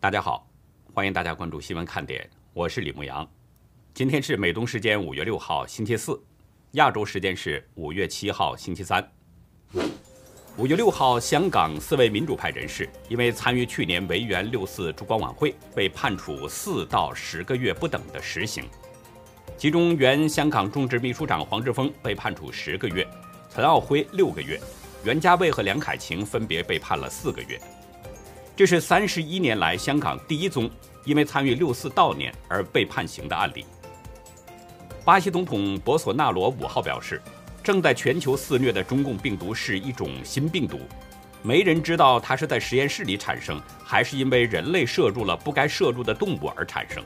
大家好，欢迎大家关注新闻看点，我是李牧阳。今天是美东时间五月六号星期四，亚洲时间是五月七号星期三。五月六号，香港四位民主派人士因为参与去年维园六四烛光晚会，被判处四到十个月不等的实刑。其中，原香港众志秘书长黄之锋被判处十个月，陈奥辉六个月，袁家卫和梁凯晴分别被判了四个月。这是三十一年来香港第一宗因为参与六四悼念而被判刑的案例。巴西总统博索纳罗五号表示，正在全球肆虐的中共病毒是一种新病毒，没人知道它是在实验室里产生，还是因为人类摄入了不该摄入的动物而产生。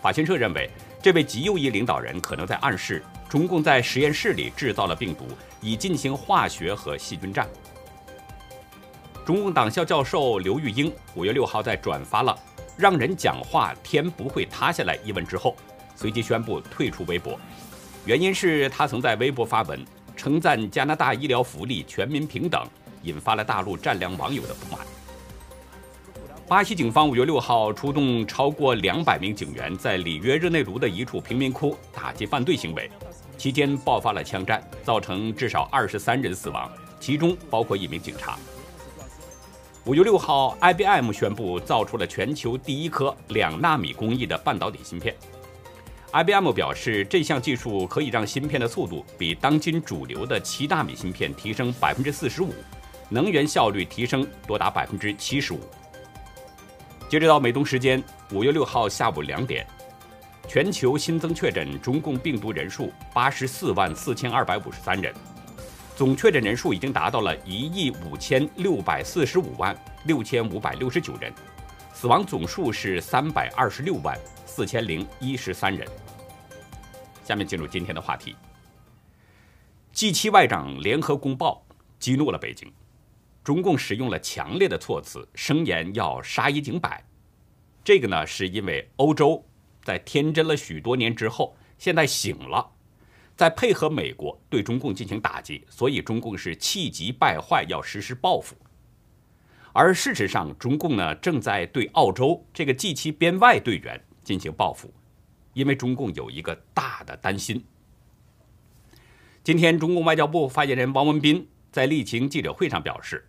法新社认为，这位极右翼领导人可能在暗示中共在实验室里制造了病毒，以进行化学和细菌战。中共党校教授刘玉英五月六号在转发了“让人讲话，天不会塌下来”一文之后，随即宣布退出微博。原因是他曾在微博发文称赞加拿大医疗福利全民平等，引发了大陆战良网友的不满。巴西警方五月六号出动超过两百名警员，在里约热内卢的一处贫民窟打击犯罪行为，期间爆发了枪战，造成至少二十三人死亡，其中包括一名警察。五月六号，IBM 宣布造出了全球第一颗两纳米工艺的半导体芯片。IBM 表示，这项技术可以让芯片的速度比当今主流的七纳米芯片提升百分之四十五，能源效率提升多达百分之七十五。截止到美东时间五月六号下午两点，全球新增确诊中共病毒人数八十四万四千二百五十三人。总确诊人数已经达到了一亿五千六百四十五万六千五百六十九人，死亡总数是三百二十六万四千零一十三人。下面进入今天的话题。G7 外长联合公报激怒了北京，中共使用了强烈的措辞，声言要杀一儆百。这个呢，是因为欧洲在天真了许多年之后，现在醒了。在配合美国对中共进行打击，所以中共是气急败坏，要实施报复。而事实上，中共呢正在对澳洲这个 G7 边外队员进行报复，因为中共有一个大的担心。今天，中共外交部发言人汪文斌在例行记者会上表示，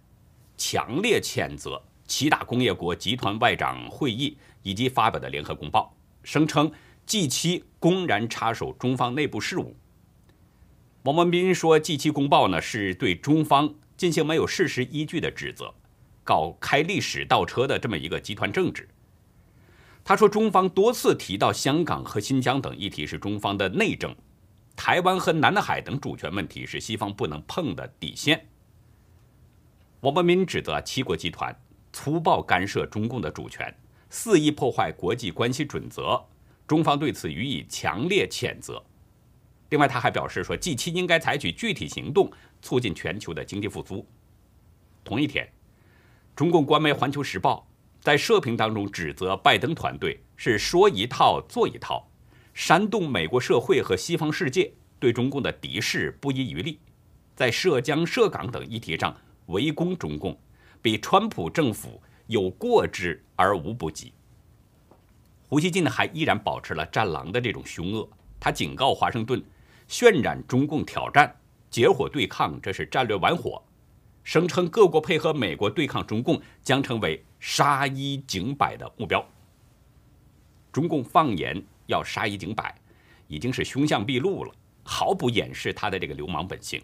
强烈谴责七大工业国集团外长会议以及发表的联合公报，声称 G7 公然插手中方内部事务。王文斌说：“G7 公报呢，是对中方进行没有事实依据的指责，搞开历史倒车的这么一个集团政治。”他说：“中方多次提到香港和新疆等议题是中方的内政，台湾和南海等主权问题是西方不能碰的底线。”王文斌指责七国集团粗暴干涉中共的主权，肆意破坏国际关系准则，中方对此予以强烈谴责。另外，他还表示说，G7 应该采取具体行动，促进全球的经济复苏。同一天，中共官媒《环球时报》在社评当中指责拜登团队是说一套做一套，煽动美国社会和西方世界对中共的敌视不遗余力，在涉疆涉港等议题上围攻中共，比川普政府有过之而无不及。胡锡进还依然保持了战狼的这种凶恶，他警告华盛顿。渲染中共挑战，结伙对抗，这是战略玩火；声称各国配合美国对抗中共，将成为杀一儆百的目标。中共放言要杀一儆百，已经是凶相毕露了，毫不掩饰他的这个流氓本性。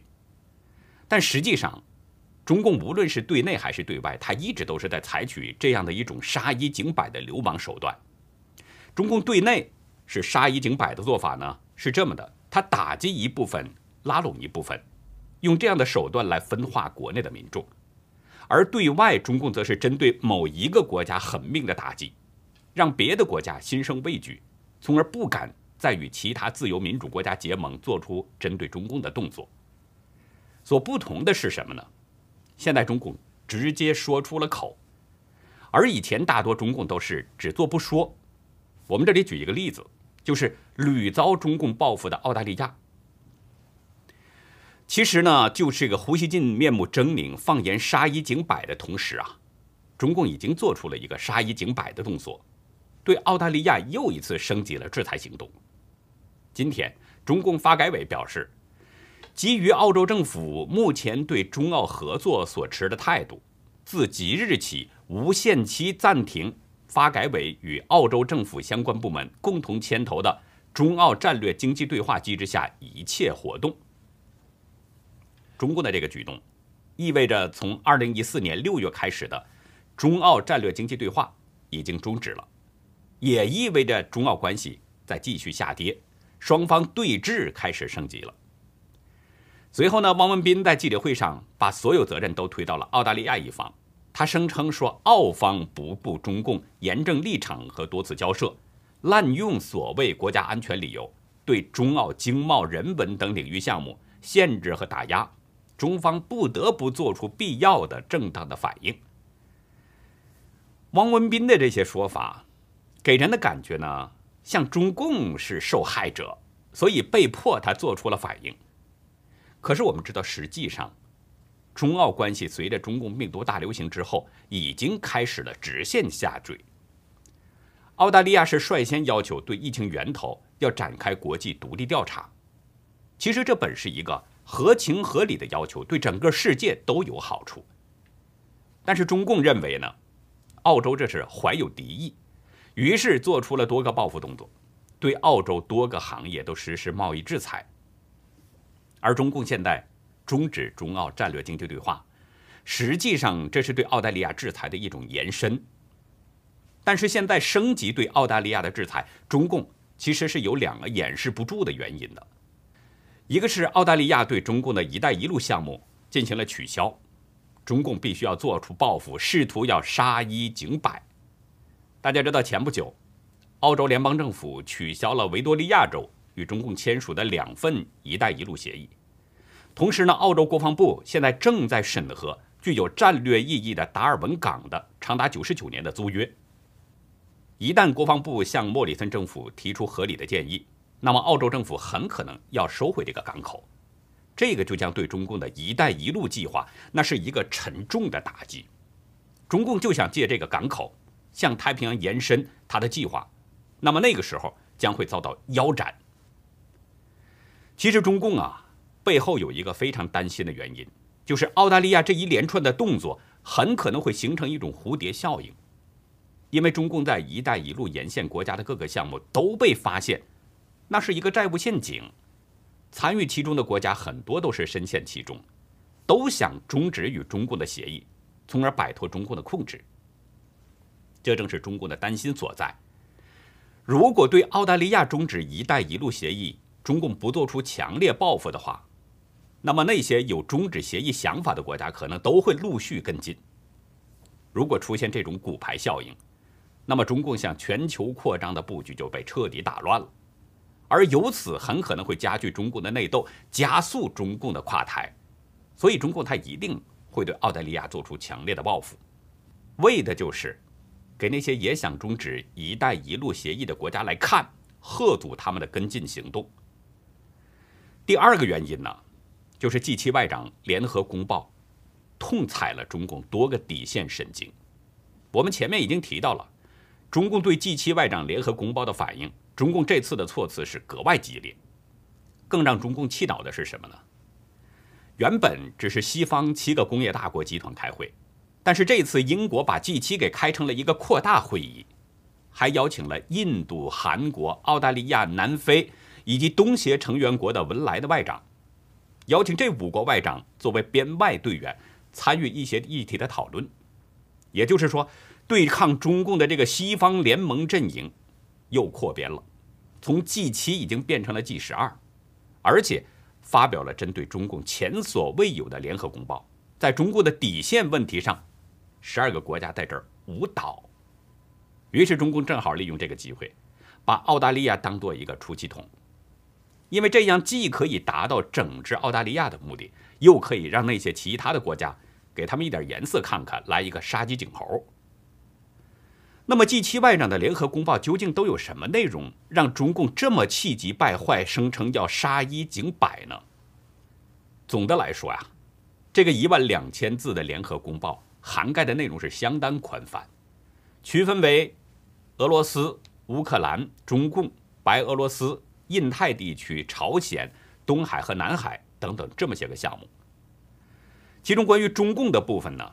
但实际上，中共无论是对内还是对外，他一直都是在采取这样的一种杀一儆百的流氓手段。中共对内是杀一儆百的做法呢，是这么的。他打击一部分，拉拢一部分，用这样的手段来分化国内的民众；而对外，中共则是针对某一个国家狠命的打击，让别的国家心生畏惧，从而不敢再与其他自由民主国家结盟，做出针对中共的动作。所不同的是什么呢？现在中共直接说出了口，而以前大多中共都是只做不说。我们这里举一个例子。就是屡遭中共报复的澳大利亚。其实呢，就是个胡锡进面目狰狞、放言杀一儆百的同时啊，中共已经做出了一个杀一儆百的动作，对澳大利亚又一次升级了制裁行动。今天，中共发改委表示，基于澳洲政府目前对中澳合作所持的态度，自即日起无限期暂停发改委与澳洲政府相关部门共同牵头的中澳战略经济对话机制下一切活动。中共的这个举动，意味着从二零一四年六月开始的中澳战略经济对话已经终止了，也意味着中澳关系在继续下跌。双方对峙开始升级了。随后呢，汪文斌在记者会上把所有责任都推到了澳大利亚一方。他声称说，澳方不顾中共严正立场和多次交涉，滥用所谓国家安全理由，对中澳经贸、人文等领域项目限制和打压，中方不得不做出必要的正当的反应。汪文斌的这些说法，给人的感觉呢？像中共是受害者，所以被迫他做出了反应。可是我们知道，实际上，中澳关系随着中共病毒大流行之后，已经开始了直线下坠。澳大利亚是率先要求对疫情源头要展开国际独立调查。其实这本是一个合情合理的要求，对整个世界都有好处。但是中共认为呢，澳洲这是怀有敌意。于是做出了多个报复动作，对澳洲多个行业都实施贸易制裁。而中共现在终止中澳战略经济对话，实际上这是对澳大利亚制裁的一种延伸。但是现在升级对澳大利亚的制裁，中共其实是有两个掩饰不住的原因的。一个是澳大利亚对中共的一带一路项目进行了取消，中共必须要做出报复，试图要杀一儆百。大家知道，前不久，澳洲联邦政府取消了维多利亚州与中共签署的两份“一带一路”协议。同时呢，澳洲国防部现在正在审核具有战略意义的达尔文港的长达九十九年的租约。一旦国防部向莫里森政府提出合理的建议，那么澳洲政府很可能要收回这个港口，这个就将对中共的一带一路计划那是一个沉重的打击。中共就想借这个港口。向太平洋延伸他的计划，那么那个时候将会遭到腰斩。其实中共啊背后有一个非常担心的原因，就是澳大利亚这一连串的动作很可能会形成一种蝴蝶效应，因为中共在“一带一路”沿线国家的各个项目都被发现，那是一个债务陷阱，参与其中的国家很多都是深陷其中，都想终止与中共的协议，从而摆脱中共的控制。这正是中共的担心所在。如果对澳大利亚终止“一带一路”协议，中共不做出强烈报复的话，那么那些有终止协议想法的国家可能都会陆续跟进。如果出现这种骨牌效应，那么中共向全球扩张的布局就被彻底打乱了，而由此很可能会加剧中共的内斗，加速中共的垮台。所以，中共他一定会对澳大利亚做出强烈的报复，为的就是。给那些也想终止“一带一路”协议的国家来看，贺阻他们的跟进行动。第二个原因呢，就是 G 七外长联合公报痛踩了中共多个底线神经。我们前面已经提到了，中共对 G 七外长联合公报的反应，中共这次的措辞是格外激烈。更让中共气恼的是什么呢？原本只是西方七个工业大国集团开会。但是这次英国把 G 七给开成了一个扩大会议，还邀请了印度、韩国、澳大利亚、南非以及东协成员国的文莱的外长，邀请这五国外长作为编外队员参与一些议题的讨论。也就是说，对抗中共的这个西方联盟阵营又扩编了，从 G7 已经变成了 G12，而且发表了针对中共前所未有的联合公报，在中共的底线问题上。十二个国家在这儿舞蹈，于是中共正好利用这个机会，把澳大利亚当做一个出气筒，因为这样既可以达到整治澳大利亚的目的，又可以让那些其他的国家给他们一点颜色看看，来一个杀鸡儆猴。那么 G7 外长的联合公报究竟都有什么内容，让中共这么气急败坏，声称要杀一儆百呢？总的来说呀。这个一万两千字的联合公报涵盖的内容是相当宽泛，区分为俄罗斯、乌克兰、中共、白俄罗斯、印太地区、朝鲜、东海和南海等等这么些个项目。其中关于中共的部分呢，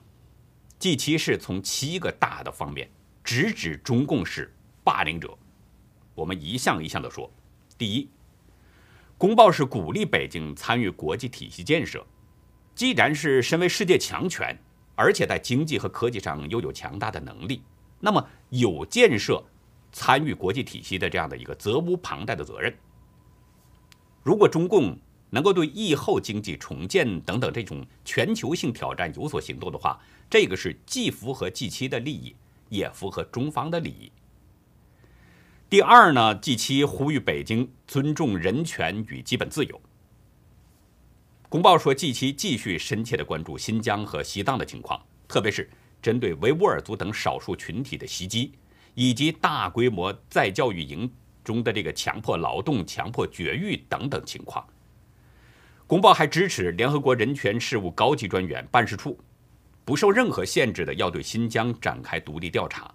季其是从七个大的方面直指中共是霸凌者。我们一项一项的说。第一，公报是鼓励北京参与国际体系建设。既然是身为世界强权。而且在经济和科技上又有强大的能力，那么有建设、参与国际体系的这样的一个责无旁贷的责任。如果中共能够对疫后经济重建等等这种全球性挑战有所行动的话，这个是既符合 G7 的利益，也符合中方的利益。第二呢，G7 呼吁北京尊重人权与基本自由。公报说，近期继续深切地关注新疆和西藏的情况，特别是针对维吾尔族等少数群体的袭击，以及大规模在教育营中的这个强迫劳动、强迫绝育等等情况。公报还支持联合国人权事务高级专员办事处不受任何限制的要对新疆展开独立调查。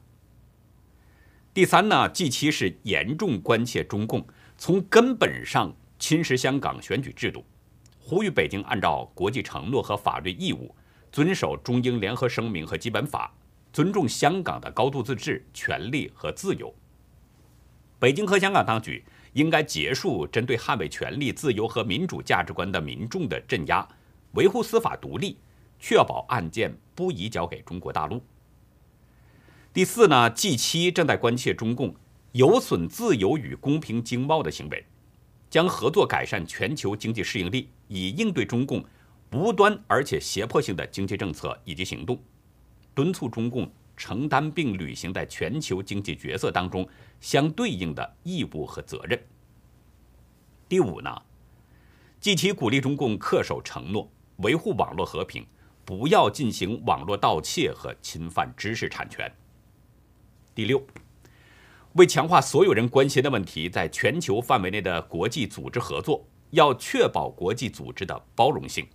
第三呢，近期是严重关切中共从根本上侵蚀香港选举制度。呼吁北京按照国际承诺和法律义务，遵守中英联合声明和基本法，尊重香港的高度自治权利和自由。北京和香港当局应该结束针对捍卫权利、自由和民主价值观的民众的镇压，维护司法独立，确保案件不移交给中国大陆。第四呢，G7 正在关切中共有损自由与公平经贸的行为。将合作改善全球经济适应力，以应对中共无端而且胁迫性的经济政策以及行动，敦促中共承担并履行在全球经济角色当中相对应的义务和责任。第五呢，即其鼓励中共恪守承诺，维护网络和平，不要进行网络盗窃和侵犯知识产权。第六。为强化所有人关心的问题在全球范围内的国际组织合作，要确保国际组织的包容性，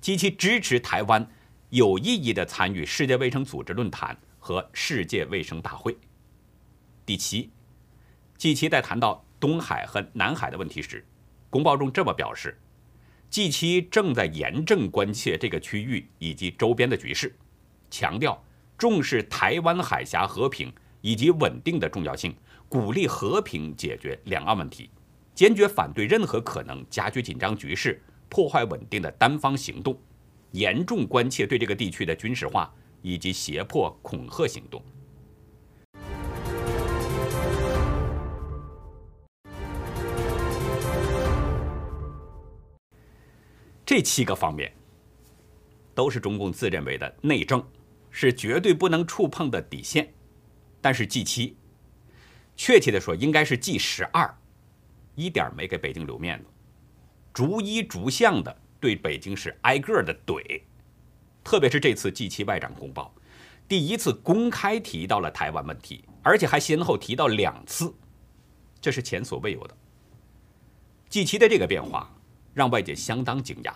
积极支持台湾有意义的参与世界卫生组织论坛和世界卫生大会。第七，季奇在谈到东海和南海的问题时，公报中这么表示：季奇正在严正关切这个区域以及周边的局势，强调重视台湾海峡和平。以及稳定的重要性，鼓励和平解决两岸问题，坚决反对任何可能加剧紧张局势、破坏稳定的单方行动，严重关切对这个地区的军事化以及胁迫恐吓行动。这七个方面都是中共自认为的内政，是绝对不能触碰的底线。但是 G 七，确切的说应该是 G 十二，一点没给北京留面子，逐一逐项的对北京是挨个的怼，特别是这次 G 七外长公报，第一次公开提到了台湾问题，而且还先后提到两次，这是前所未有的。G 七的这个变化让外界相当惊讶。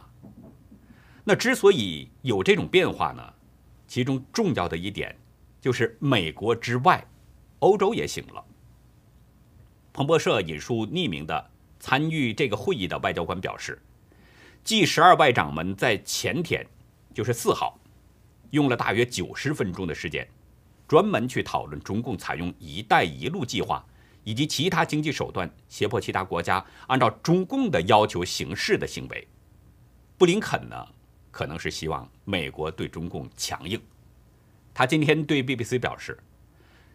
那之所以有这种变化呢，其中重要的一点。就是美国之外，欧洲也醒了。彭博社引述匿名的参与这个会议的外交官表示，G 十二外长们在前天，就是四号，用了大约九十分钟的时间，专门去讨论中共采用“一带一路”计划以及其他经济手段胁迫其他国家按照中共的要求行事的行为。布林肯呢，可能是希望美国对中共强硬。他今天对 BBC 表示，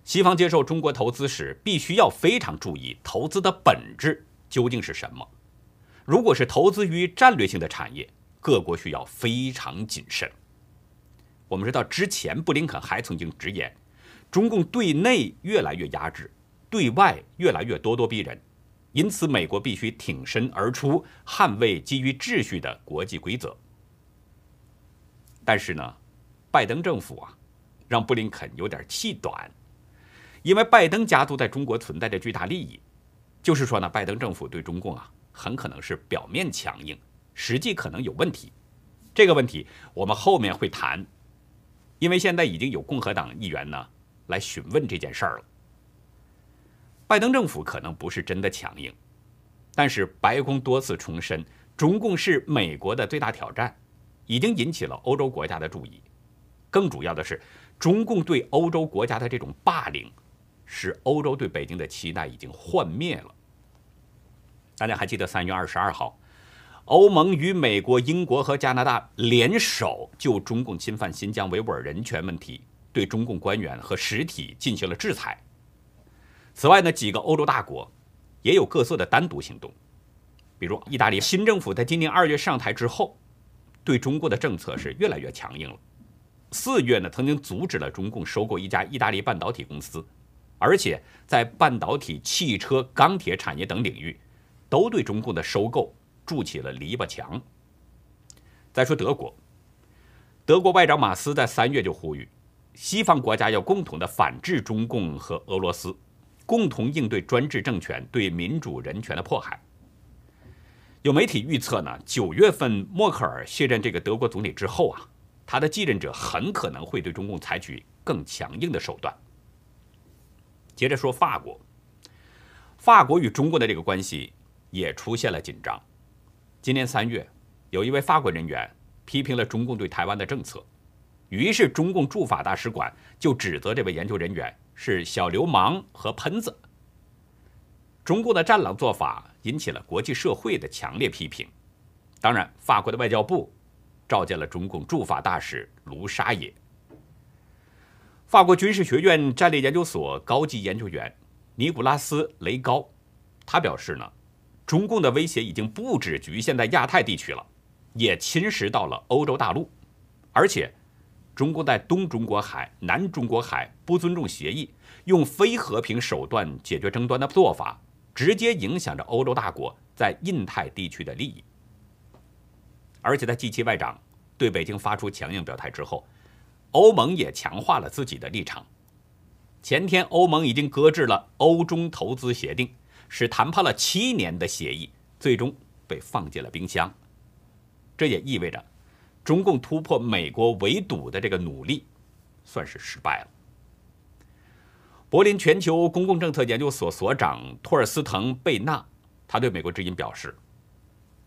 西方接受中国投资时，必须要非常注意投资的本质究竟是什么。如果是投资于战略性的产业，各国需要非常谨慎。我们知道，之前布林肯还曾经直言，中共对内越来越压制，对外越来越咄咄逼人，因此美国必须挺身而出，捍卫基于秩序的国际规则。但是呢，拜登政府啊。让布林肯有点气短，因为拜登家族在中国存在着巨大利益，就是说呢，拜登政府对中共啊，很可能是表面强硬，实际可能有问题。这个问题我们后面会谈。因为现在已经有共和党议员呢来询问这件事儿了。拜登政府可能不是真的强硬，但是白宫多次重申，中共是美国的最大挑战，已经引起了欧洲国家的注意。更主要的是，中共对欧洲国家的这种霸凌，使欧洲对北京的期待已经幻灭了。大家还记得三月二十二号？欧盟与美国、英国和加拿大联手就中共侵犯新疆维吾尔人权问题，对中共官员和实体进行了制裁。此外呢，几个欧洲大国也有各自的单独行动，比如意大利新政府在今年二月上台之后，对中国的政策是越来越强硬了。四月呢，曾经阻止了中共收购一家意大利半导体公司，而且在半导体、汽车、钢铁产业等领域，都对中共的收购。筑起了篱笆墙。再说德国，德国外长马斯在三月就呼吁，西方国家要共同的反制中共和俄罗斯，共同应对专制政权对民主人权的迫害。有媒体预测呢，九月份默克尔卸任这个德国总理之后啊，他的继任者很可能会对中共采取更强硬的手段。接着说法国，法国与中国的这个关系也出现了紧张。今年三月，有一位法国人员批评了中共对台湾的政策，于是中共驻法大使馆就指责这位研究人员是小流氓和喷子。中共的战狼做法引起了国际社会的强烈批评。当然，法国的外交部召见了中共驻法大使卢沙野。法国军事学院战略研究所高级研究员尼古拉斯·雷高，他表示呢。中共的威胁已经不只局限在亚太地区了，也侵蚀到了欧洲大陆，而且，中共在东中国海、南中国海不尊重协议，用非和平手段解决争端的做法，直接影响着欧洲大国在印太地区的利益。而且，在 G7 外长对北京发出强硬表态之后，欧盟也强化了自己的立场。前天，欧盟已经搁置了欧中投资协定。是谈判了七年的协议，最终被放进了冰箱。这也意味着，中共突破美国围堵的这个努力，算是失败了。柏林全球公共政策研究所所长托尔斯滕贝纳，他对美国之音表示，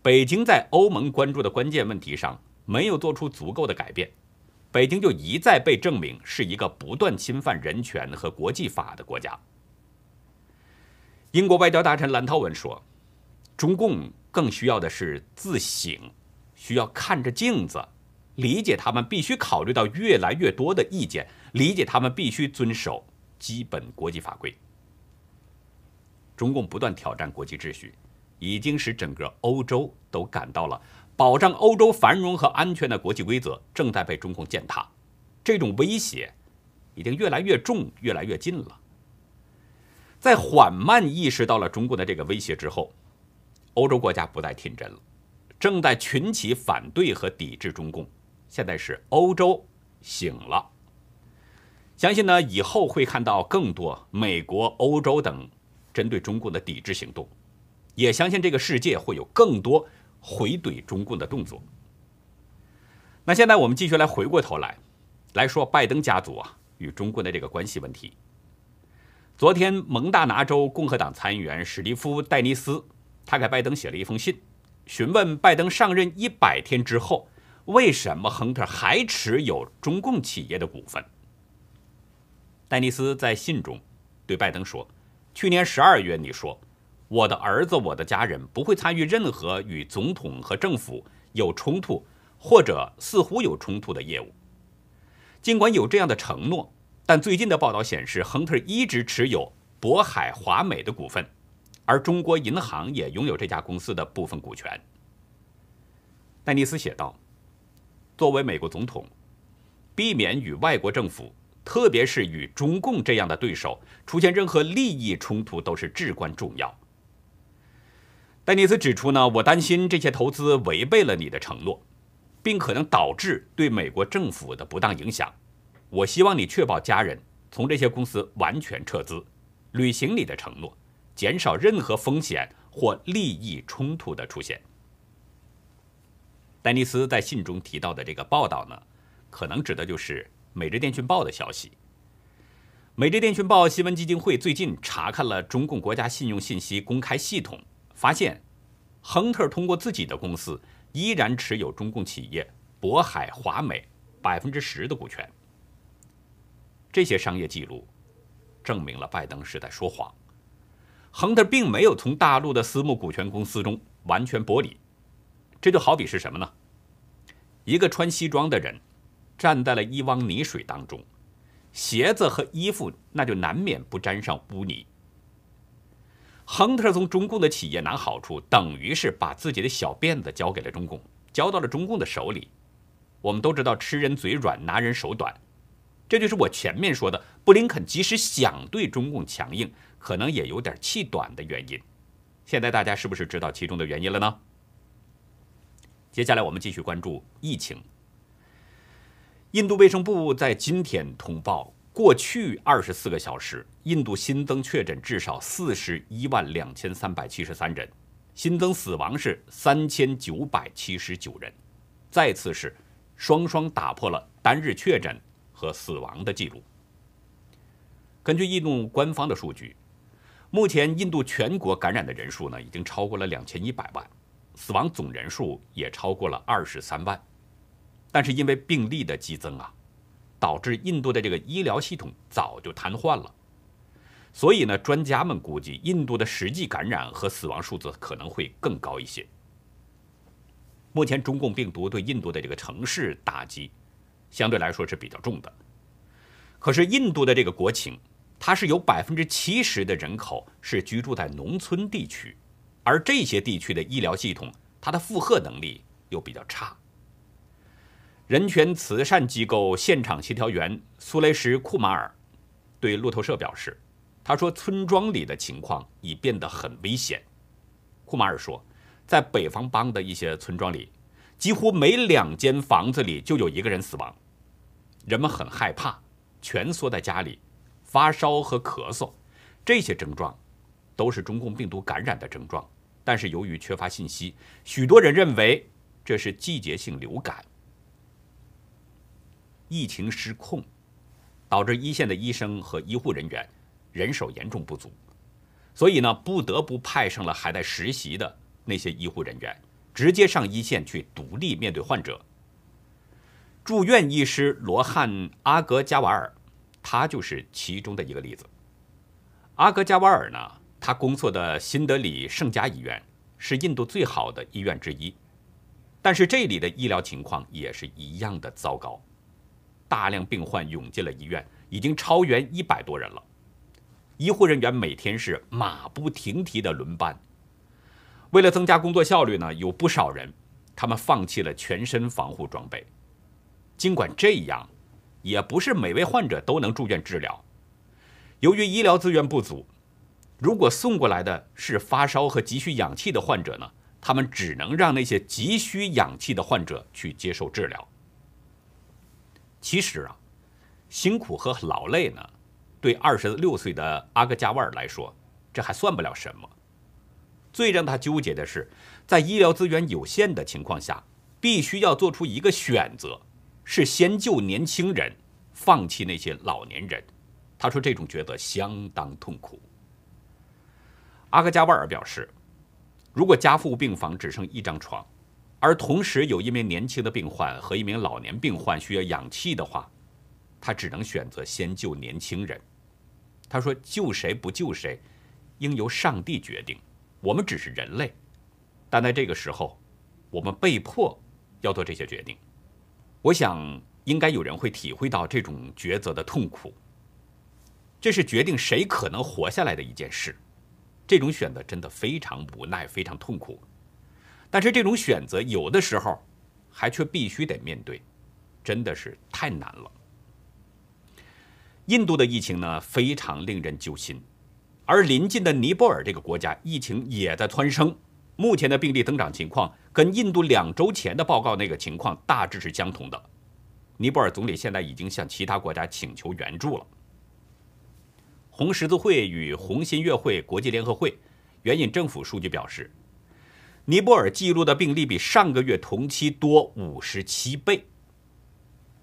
北京在欧盟关注的关键问题上没有做出足够的改变，北京就一再被证明是一个不断侵犯人权和国际法的国家。英国外交大臣兰涛文说：“中共更需要的是自省，需要看着镜子，理解他们必须考虑到越来越多的意见，理解他们必须遵守基本国际法规。中共不断挑战国际秩序，已经使整个欧洲都感到了保障欧洲繁荣和安全的国际规则正在被中共践踏，这种威胁已经越来越重，越来越近了。”在缓慢意识到了中共的这个威胁之后，欧洲国家不再听真了，正在群起反对和抵制中共。现在是欧洲醒了，相信呢以后会看到更多美国、欧洲等针对中共的抵制行动，也相信这个世界会有更多回怼中共的动作。那现在我们继续来回过头来，来说拜登家族啊与中共的这个关系问题。昨天，蒙大拿州共和党参议员史蒂夫·戴尼斯，他给拜登写了一封信，询问拜登上任一百天之后，为什么亨特还持有中共企业的股份。戴尼斯在信中对拜登说：“去年十二月，你说我的儿子、我的家人不会参与任何与总统和政府有冲突或者似乎有冲突的业务。尽管有这样的承诺。”但最近的报道显示，亨特一直持有渤海华美的股份，而中国银行也拥有这家公司的部分股权。戴尼斯写道：“作为美国总统，避免与外国政府，特别是与中共这样的对手出现任何利益冲突，都是至关重要。”戴尼斯指出呢，我担心这些投资违背了你的承诺，并可能导致对美国政府的不当影响。我希望你确保家人从这些公司完全撤资，履行你的承诺，减少任何风险或利益冲突的出现。丹尼斯在信中提到的这个报道呢，可能指的就是每日电讯报的消息。每日电讯报新闻基金会最近查看了中共国家信用信息公开系统，发现，亨特通过自己的公司依然持有中共企业渤海华美百分之十的股权。这些商业记录证明了拜登是在说谎，亨特并没有从大陆的私募股权公司中完全剥离。这就好比是什么呢？一个穿西装的人站在了一汪泥水当中。鞋子和衣服，那就难免不沾上污泥。亨特从中共的企业拿好处，等于是把自己的小辫子交给了中共，交到了中共的手里。我们都知道，吃人嘴软，拿人手短，这就是我前面说的，布林肯即使想对中共强硬，可能也有点气短的原因。现在大家是不是知道其中的原因了呢？接下来我们继续关注疫情。印度卫生部在今天通报，过去二十四个小时，印度新增确诊至少四十一万两千三百七十三人，新增死亡是三千九百七十九人，再次是双双打破了单日确诊和死亡的记录。根据印度官方的数据，目前印度全国感染的人数呢已经超过了两千一百万，死亡总人数也超过了二十三万。但是因为病例的激增啊，导致印度的这个医疗系统早就瘫痪了，所以呢，专家们估计印度的实际感染和死亡数字可能会更高一些。目前中共病毒对印度的这个城市打击，相对来说是比较重的。可是印度的这个国情，它是有百分之七十的人口是居住在农村地区，而这些地区的医疗系统，它的负荷能力又比较差。人权慈善机构现场协调员苏雷什·库马尔对路透社表示：“他说，村庄里的情况已变得很危险。”库马尔说，在北方邦的一些村庄里，几乎每两间房子里就有一个人死亡。人们很害怕，蜷缩在家里，发烧和咳嗽，这些症状都是中共病毒感染的症状。但是由于缺乏信息，许多人认为这是季节性流感。疫情失控，导致一线的医生和医护人员人手严重不足，所以呢，不得不派上了还在实习的那些医护人员，直接上一线去独立面对患者。住院医师罗汉·阿格加瓦尔，他就是其中的一个例子。阿格加瓦尔呢，他工作的新德里圣家医院是印度最好的医院之一，但是这里的医疗情况也是一样的糟糕。大量病患涌进了医院，已经超员一百多人了。医护人员每天是马不停蹄的轮班。为了增加工作效率呢，有不少人他们放弃了全身防护装备。尽管这样，也不是每位患者都能住院治疗。由于医疗资源不足，如果送过来的是发烧和急需氧气的患者呢，他们只能让那些急需氧气的患者去接受治疗。其实啊，辛苦和劳累呢，对二十六岁的阿格加瓦尔来说，这还算不了什么。最让他纠结的是，在医疗资源有限的情况下，必须要做出一个选择：是先救年轻人，放弃那些老年人。他说这种抉择相当痛苦。阿格加瓦尔表示，如果加护病房只剩一张床，而同时有一名年轻的病患和一名老年病患需要氧气的话，他只能选择先救年轻人。他说：“救谁不救谁，应由上帝决定。我们只是人类，但在这个时候，我们被迫要做这些决定。我想，应该有人会体会到这种抉择的痛苦。这是决定谁可能活下来的一件事。这种选择真的非常无奈，非常痛苦。”但是这种选择有的时候，还却必须得面对，真的是太难了。印度的疫情呢非常令人揪心，而邻近的尼泊尔这个国家疫情也在蹿升，目前的病例增长情况跟印度两周前的报告那个情况大致是相同的。尼泊尔总理现在已经向其他国家请求援助了。红十字会与红新月会国际联合会援引政府数据表示。尼泊尔记录的病例比上个月同期多五十七倍。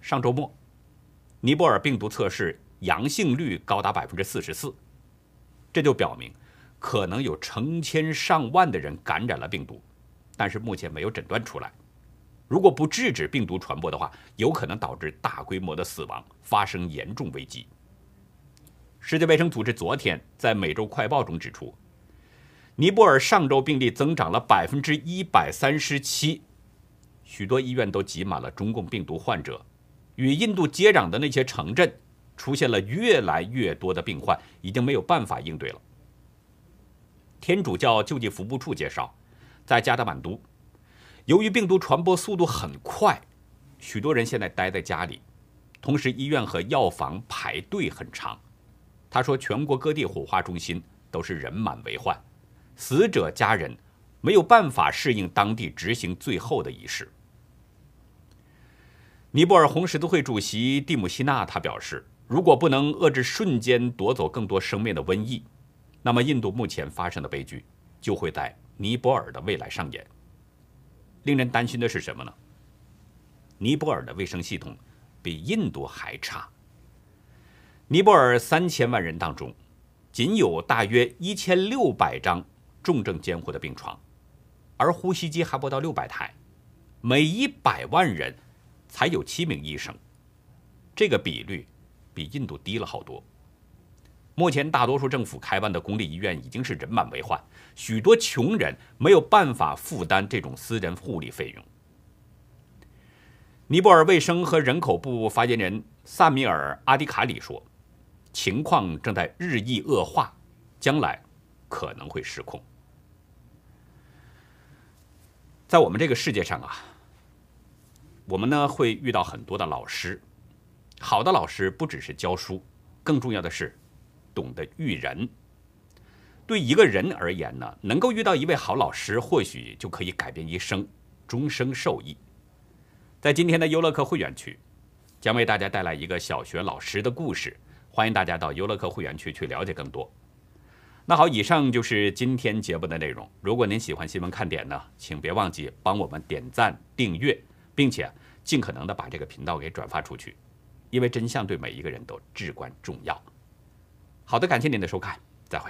上周末，尼泊尔病毒测试阳性率高达百分之四十四，这就表明可能有成千上万的人感染了病毒，但是目前没有诊断出来。如果不制止病毒传播的话，有可能导致大规模的死亡，发生严重危机。世界卫生组织昨天在《美洲快报》中指出，尼泊尔上周病例增长了百分之一百三十七，许多医院都挤满了中共病毒患者，与印度接壤的那些城镇出现了越来越多的病患，已经没有办法应对了。天主教救济服务处介绍，在加德满都。由于病毒传播速度很快，许多人现在待在家里，同时医院和药房排队很长。他说，全国各地火化中心都是人满为患，死者家人没有办法适应当地执行最后的仪式。尼泊尔红十字会主席蒂姆希纳他表示，如果不能遏制瞬间夺走更多生命的瘟疫，那么印度目前发生的悲剧就会在尼泊尔的未来上演。令人担心的是什么呢？尼泊尔的卫生系统比印度还差。尼泊尔三千万人当中，仅有大约一千六百张重症监护的病床，而呼吸机还不到六百台，每一百万人才有七名医生，这个比率比印度低了好多。目前，大多数政府开办的公立医院已经是人满为患，许多穷人没有办法负担这种私人护理费用。尼泊尔卫生和人口部发言人萨米尔·阿迪卡里说：“情况正在日益恶化，将来可能会失控。”在我们这个世界上啊，我们呢会遇到很多的老师，好的老师不只是教书，更重要的是。懂得育人，对一个人而言呢，能够遇到一位好老师，或许就可以改变一生，终生受益。在今天的优乐客会员区，将为大家带来一个小学老师的故事，欢迎大家到优乐客会员区去了解更多。那好，以上就是今天节目的内容。如果您喜欢新闻看点呢，请别忘记帮我们点赞、订阅，并且尽可能的把这个频道给转发出去，因为真相对每一个人都至关重要。好的，感谢您的收看，再会。